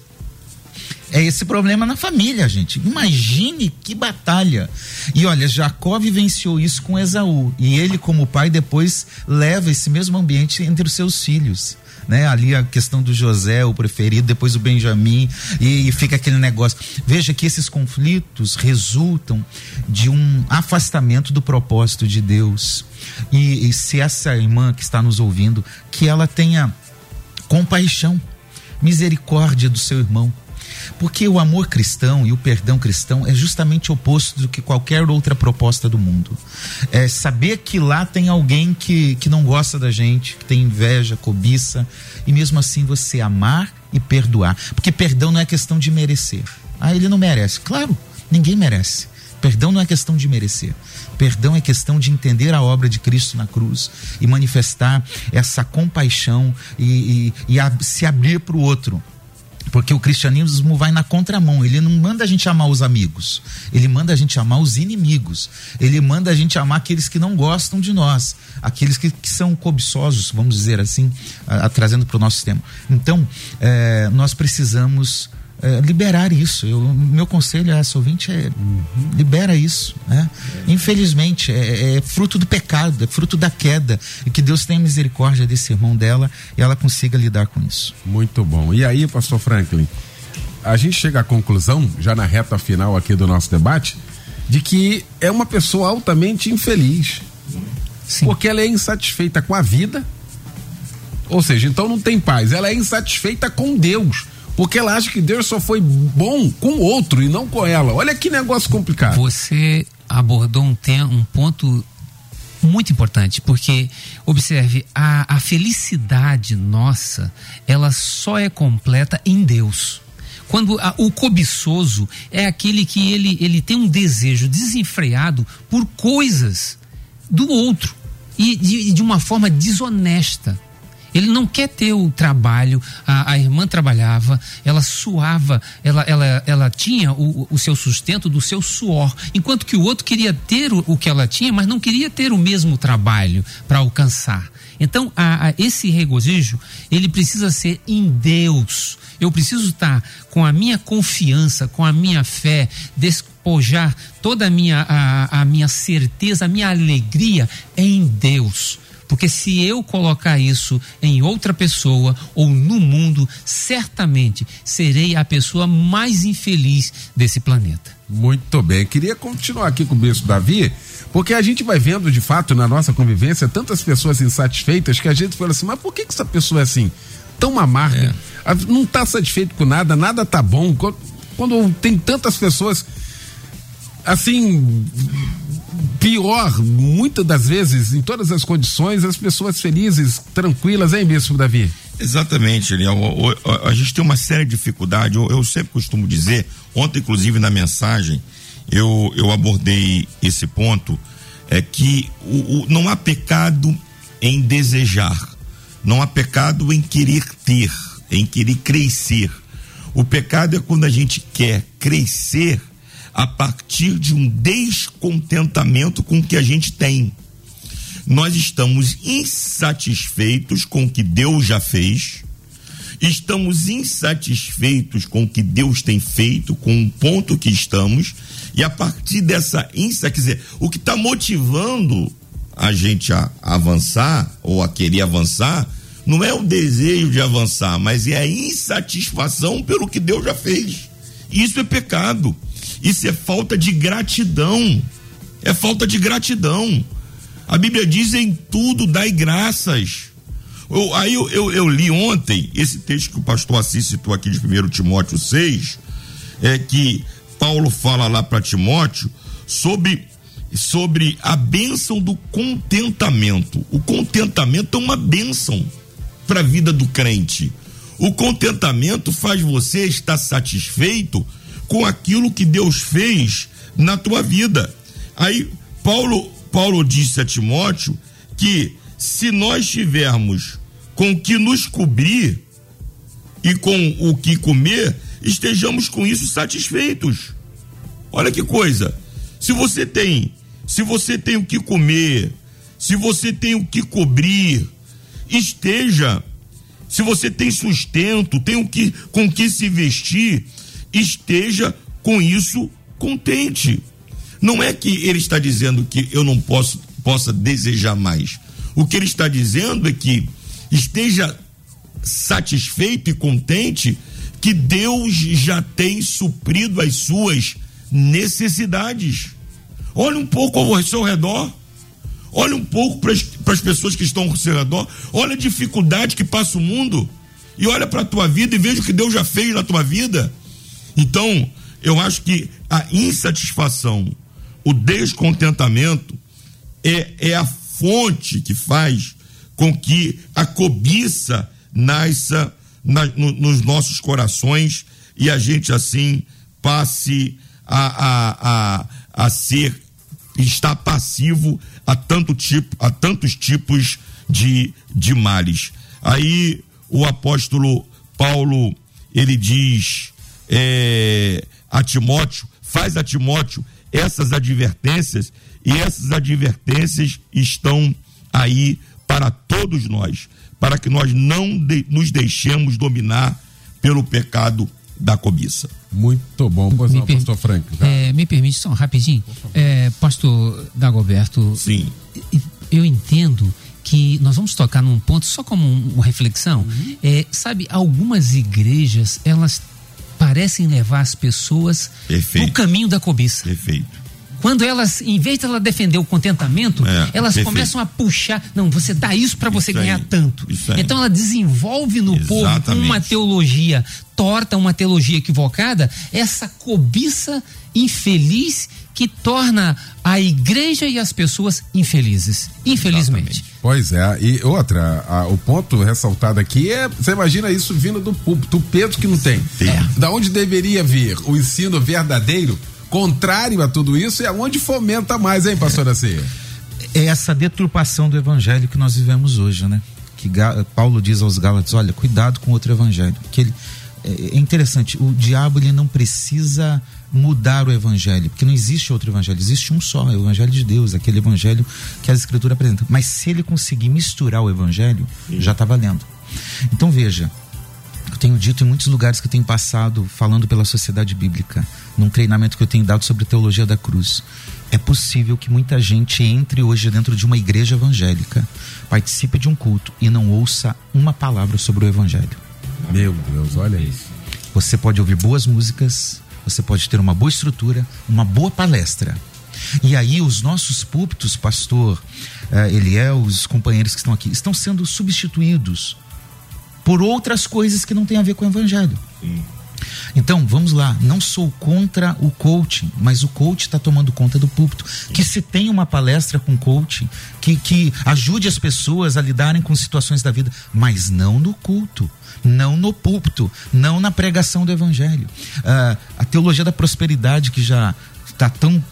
é esse problema na família, gente. Imagine que batalha. E olha, Jacó vivenciou isso com Esaú. E ele, como pai, depois leva esse mesmo ambiente entre os seus filhos. Né? Ali a questão do José, o preferido, depois o Benjamim, e, e, fica aquele negócio. Veja que esses conflitos resultam de um afastamento do propósito de Deus. E, e se essa irmã que está nos ouvindo, que ela tenha compaixão, misericórdia do seu irmão porque o amor cristão e o perdão cristão é justamente oposto do que qualquer outra proposta do mundo. É saber que lá tem alguém que, que não gosta da gente, que tem inveja, cobiça, e mesmo assim você amar e perdoar. Porque perdão não é questão de merecer. Ah, ele não merece. Claro, ninguém merece. Perdão não é questão de merecer. Perdão é questão de entender a obra de Cristo na cruz e manifestar essa compaixão e, e, e a, se abrir para o outro. Porque o cristianismo vai na contramão. Ele não manda a gente amar os amigos. Ele manda a gente amar os inimigos. Ele manda a gente amar aqueles que não gostam de nós. Aqueles que, que são cobiçosos, vamos dizer assim, a, a, trazendo para o nosso tema. Então, é, nós precisamos é, liberar isso. Eu, meu conselho a essa ouvinte é uhum. libera isso. Né? É. Infelizmente, é, é, fruto do pecado, é fruto da queda. E que Deus tenha misericórdia desse irmão dela e ela consiga lidar com isso. Muito bom. E aí, pastor Franklin, a gente chega à conclusão, já na reta final aqui do nosso debate, de que é uma pessoa altamente infeliz. Sim. Porque ela é insatisfeita com a vida. Ou seja, então não tem paz. Ela é insatisfeita com Deus porque ela acha que Deus só foi bom com o outro e não com ela. Olha que negócio complicado. Você abordou um, tem, um ponto muito importante, porque observe, a, a felicidade nossa, ela só é completa em Deus. Quando a, o cobiçoso é aquele que ele, ele tem um desejo desenfreado por coisas do outro e de, de uma forma desonesta. Ele não quer ter o trabalho. A, a irmã trabalhava, ela suava, ela, ela, ela tinha o, o seu sustento do seu suor, enquanto que o outro queria ter o, o que ela tinha, mas não queria ter o mesmo trabalho para alcançar. Então, a, a, esse regozijo, ele precisa ser em Deus. Eu preciso estar com a minha confiança, com a minha fé, despojar toda a minha, a, a minha certeza, a minha alegria em Deus. Porque se eu colocar isso em outra pessoa ou no mundo, certamente serei a pessoa mais infeliz desse planeta. Muito bem. Queria continuar aqui com o Bispo Davi, porque a gente vai vendo de fato na nossa convivência tantas pessoas insatisfeitas que a gente fala assim, mas por que, que essa pessoa é assim? Tão amarga, é. não está satisfeito com nada, nada tá bom. Quando tem tantas pessoas assim pior, muitas das vezes, em todas as condições, as pessoas felizes, tranquilas, hein, Bispo Davi? Exatamente, Eliel. A, gente tem uma séria dificuldade. Eu, eu, sempre costumo dizer, ontem, inclusive, na mensagem, eu, eu abordei esse ponto, é que o, o, não há pecado em desejar, não há pecado em querer ter, em querer crescer. O pecado é quando a gente quer crescer a partir de um descontentamento com o que a gente tem. Nós estamos insatisfeitos com o que Deus já fez, estamos insatisfeitos com o que Deus tem feito, com o ponto que estamos, e a partir dessa insatisfação, quer dizer, o que está motivando a gente a avançar ou a querer avançar, não é o desejo de avançar, mas é a insatisfação pelo que Deus já fez. Isso é pecado. Isso é falta de gratidão. É falta de gratidão. A Bíblia diz em tudo dai graças. Eu, aí eu, eu, eu, li ontem esse texto que o pastor Assis citou aqui de 1 Timóteo 6, é que Paulo fala lá para Timóteo sobre, sobre a bênção do contentamento. O contentamento é uma bênção para a vida do crente. O contentamento faz você estar satisfeito com aquilo que Deus fez na tua vida. Aí Paulo Paulo disse a Timóteo que se nós tivermos com que nos cobrir e com o que comer, estejamos com isso satisfeitos. Olha que coisa. Se você tem, se você tem o que comer, se você tem o que cobrir, esteja. Se você tem sustento, tem o que com que se vestir, esteja com isso contente. Não é que ele está dizendo que eu não posso possa desejar mais. O que ele está dizendo é que esteja satisfeito e contente que Deus já tem suprido as suas necessidades. Olhe um pouco ao seu redor. Olhe um pouco para as pessoas que estão ao seu redor. Olha a dificuldade que passa o mundo. E olha para a tua vida e veja o que Deus já fez na tua vida. Então, eu acho que a insatisfação, o descontentamento é, é a fonte que faz com que a cobiça nasça na, no, nos nossos corações e a gente assim passe a, a, a, a ser estar passivo a tanto tipo a tantos tipos de, de males. Aí o apóstolo Paulo ele diz é, a Timóteo, faz a Timóteo essas advertências e essas advertências estão aí para todos nós, para que nós não de, nos deixemos dominar pelo pecado da cobiça. Muito bom, pois não, pastor Frank. É, me permite só rapidinho, é, pastor Dagoberto. Sim. Eu entendo que nós vamos tocar num ponto só como uma reflexão. Uhum. É, sabe, algumas igrejas elas parecem levar as pessoas Perfeito. no caminho da cobiça. Perfeito. Quando elas, em vez de ela defender o contentamento, é, elas perfeito. começam a puxar. Não, você dá isso para você isso ganhar aí, tanto. Então ela desenvolve no Exatamente. povo uma teologia torta, uma teologia equivocada, essa cobiça infeliz que torna a igreja e as pessoas infelizes. Infelizmente. Exatamente. Pois é, e outra, a, o ponto ressaltado aqui é, você imagina isso vindo do púlpito, o peso que não tem. É. Da onde deveria vir o ensino verdadeiro, contrário a tudo isso, é onde fomenta mais, hein, pastora Ceia? É essa deturpação do evangelho que nós vivemos hoje, né? Que Paulo diz aos Gálatas, olha, cuidado com outro evangelho, que ele é, é interessante, o diabo ele não precisa mudar o evangelho, porque não existe outro evangelho, existe um só, é o evangelho de Deus, aquele evangelho que a escritura apresenta. Mas se ele conseguir misturar o evangelho, Sim. já está valendo. Então veja, eu tenho dito em muitos lugares que eu tenho passado falando pela sociedade bíblica, num treinamento que eu tenho dado sobre teologia da cruz. É possível que muita gente entre hoje dentro de uma igreja evangélica, participe de um culto e não ouça uma palavra sobre o evangelho. Meu Deus, olha isso. Você pode ouvir boas músicas, você pode ter uma boa estrutura, uma boa palestra. E aí os nossos púlpitos, pastor uh, Eliel, os companheiros que estão aqui, estão sendo substituídos por outras coisas que não têm a ver com o evangelho. Sim. Então, vamos lá, não sou contra o coaching, mas o coach está tomando conta do púlpito. Que se tem uma palestra com coaching, que, que ajude as pessoas a lidarem com situações da vida, mas não no culto não no púlpito, não na pregação do evangelho. Uh, a teologia da prosperidade que já está tão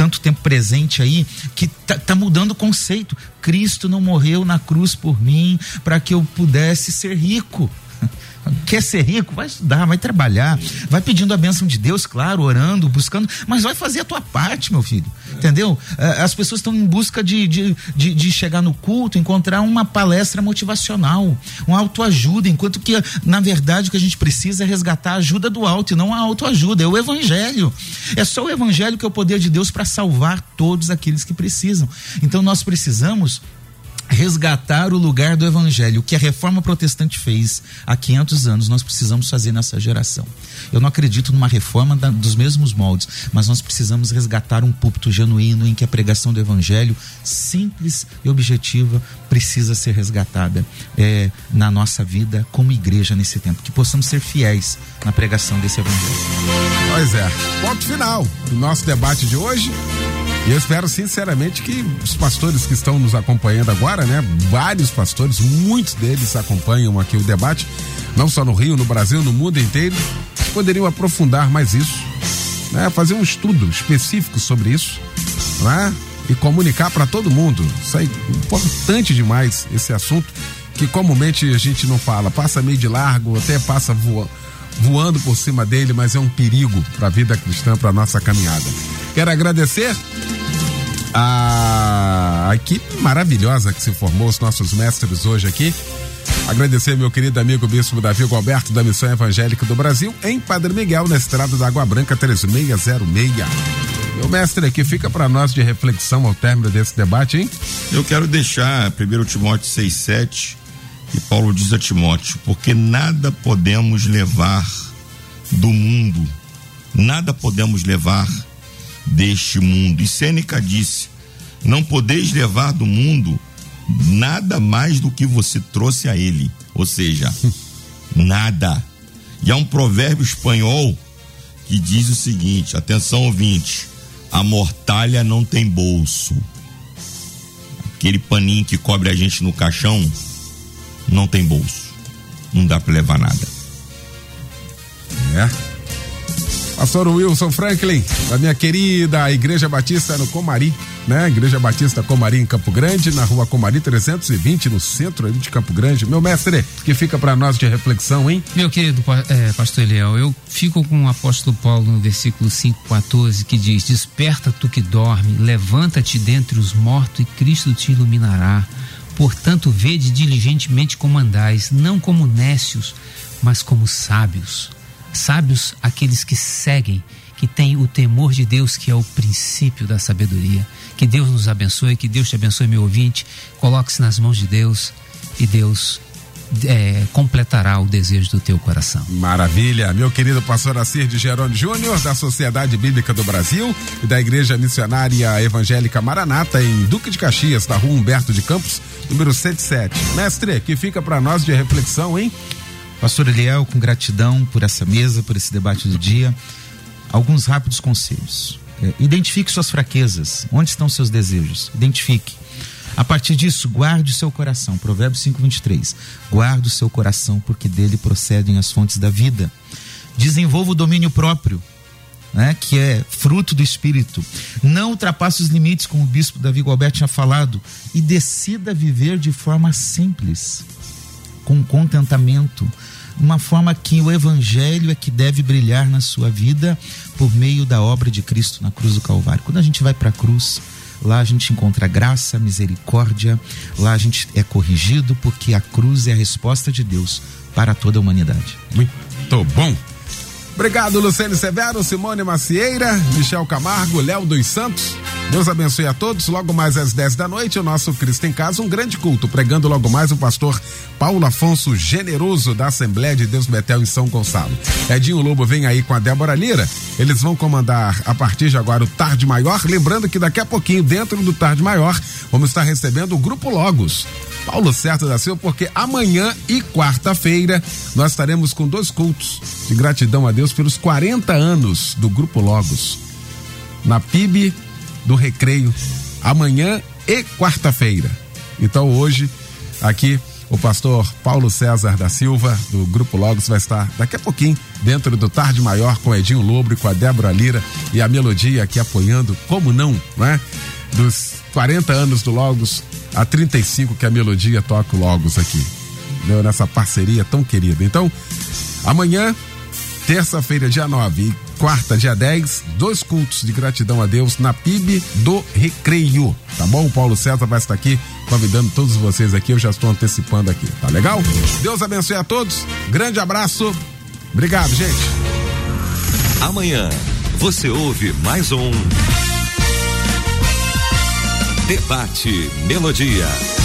tanto tempo presente aí que tá, tá, mudando o conceito. Cristo não morreu na cruz por mim para que eu pudesse ser rico. Quer ser rico? Vai estudar, vai trabalhar, vai pedindo a bênção de Deus, claro, orando, buscando, mas vai fazer a tua parte, meu filho. Entendeu? É, as pessoas estão em busca de, de, de, de, chegar no culto, encontrar uma palestra motivacional, uma autoajuda, enquanto que, na verdade, o que a gente precisa é resgatar a ajuda do alto e não a autoajuda, é o evangelho. É só o evangelho que é o poder de Deus para salvar todos aqueles que precisam. Então nós precisamos resgatar o lugar do evangelho. O que a reforma protestante fez há 500 anos, nós precisamos fazer nessa geração. Eu não acredito numa reforma da, dos mesmos moldes, mas nós precisamos resgatar um púlpito genuíno em que a pregação do evangelho, simples e objetiva, precisa ser resgatada é, na nossa vida como igreja nesse tempo. Que possamos ser fiéis na pregação desse evangelho. Pois é. Ponto final do nosso debate de hoje. E eu espero sinceramente que os pastores que estão nos acompanhando agora, né? Vários pastores, muitos deles acompanham aqui o debate, não só no Rio, no Brasil, no mundo inteiro, poderiam aprofundar mais isso, né? Fazer um estudo específico sobre isso, né? E comunicar para todo mundo. Isso é importante demais esse assunto que comumente a gente não fala, passa meio de largo, até passa voando voando por cima dele, mas é um perigo para a vida cristã, para nossa caminhada. Quero agradecer a equipe maravilhosa que se formou, os nossos mestres hoje aqui. Agradecer meu querido amigo Bispo Davi Alberto da Missão Evangélica do Brasil, em Padre Miguel, na estrada da Água Branca 3606. Meu mestre aqui, fica para nós de reflexão ao término desse debate, hein? Eu quero deixar 1 Timóteo 6,7 e Paulo diz a Timóteo: porque nada podemos levar do mundo, nada podemos levar deste mundo. E Sêneca disse: Não podeis levar do mundo nada mais do que você trouxe a ele. Ou seja, nada. E há um provérbio espanhol que diz o seguinte: atenção, ouvinte, a mortalha não tem bolso. Aquele paninho que cobre a gente no caixão não tem bolso. Não dá para levar nada. É. Pastor Wilson Franklin, da minha querida Igreja Batista no Comari, né? Igreja Batista Comari em Campo Grande, na rua Comari 320, no centro de Campo Grande. Meu mestre, que fica para nós de reflexão, hein? Meu querido é, pastor Eliel, eu fico com o apóstolo Paulo no versículo 5,14 que diz: Desperta tu que dorme, levanta-te dentre os mortos e Cristo te iluminará. Portanto, vede diligentemente como andais, não como nécios, mas como sábios Sábios aqueles que seguem, que têm o temor de Deus, que é o princípio da sabedoria. Que Deus nos abençoe, que Deus te abençoe, meu ouvinte. Coloque-se nas mãos de Deus e Deus é, completará o desejo do teu coração. Maravilha. Meu querido pastor Assir de Gerônimo Júnior, da Sociedade Bíblica do Brasil e da Igreja Missionária Evangélica Maranata, em Duque de Caxias, da rua Humberto de Campos, número 77. Mestre, que fica para nós de reflexão, hein? Pastor Eliel, com gratidão por essa mesa, por esse debate do dia, alguns rápidos conselhos. É, identifique suas fraquezas, onde estão seus desejos, identifique. A partir disso, guarde o seu coração. Provérbios 5:23. Guarde o seu coração, porque dele procedem as fontes da vida. Desenvolva o domínio próprio, né, que é fruto do espírito. Não ultrapasse os limites, como o bispo Davi Gualberto tinha falado, e decida viver de forma simples, com contentamento, uma forma que o evangelho é que deve brilhar na sua vida por meio da obra de Cristo na cruz do Calvário. Quando a gente vai para a cruz, lá a gente encontra graça, misericórdia, lá a gente é corrigido porque a cruz é a resposta de Deus para toda a humanidade. Muito bom. Obrigado, Luciane Severo, Simone Macieira, Michel Camargo, Léo dos Santos. Deus abençoe a todos. Logo mais às 10 da noite, o nosso Cristo em Casa, um grande culto. Pregando logo mais o pastor Paulo Afonso Generoso, da Assembleia de Deus Betel em São Gonçalo. Edinho Lobo vem aí com a Débora Lira. Eles vão comandar a partir de agora o Tarde Maior. Lembrando que daqui a pouquinho, dentro do Tarde Maior, vamos estar recebendo o Grupo Logos. Paulo Certo da Silva, porque amanhã e quarta-feira nós estaremos com dois cultos de gratidão a Deus pelos 40 anos do Grupo Logos. Na PIB do Recreio, amanhã e quarta-feira. Então hoje, aqui, o pastor Paulo César da Silva, do Grupo Logos, vai estar daqui a pouquinho dentro do Tarde Maior com Edinho Lobre, com a Débora Lira e a Melodia aqui apoiando, como não, né? Dos 40 anos do Logos a 35 que a Melodia toca o Logos aqui. Nessa parceria tão querida. Então, amanhã, terça-feira, dia 9 e quarta, dia 10, dois cultos de gratidão a Deus na PIB do Recreio. Tá bom? O Paulo César vai estar aqui convidando todos vocês aqui. Eu já estou antecipando aqui. Tá legal? Deus abençoe a todos. Grande abraço. Obrigado, gente. Amanhã você ouve mais um Debate Melodia.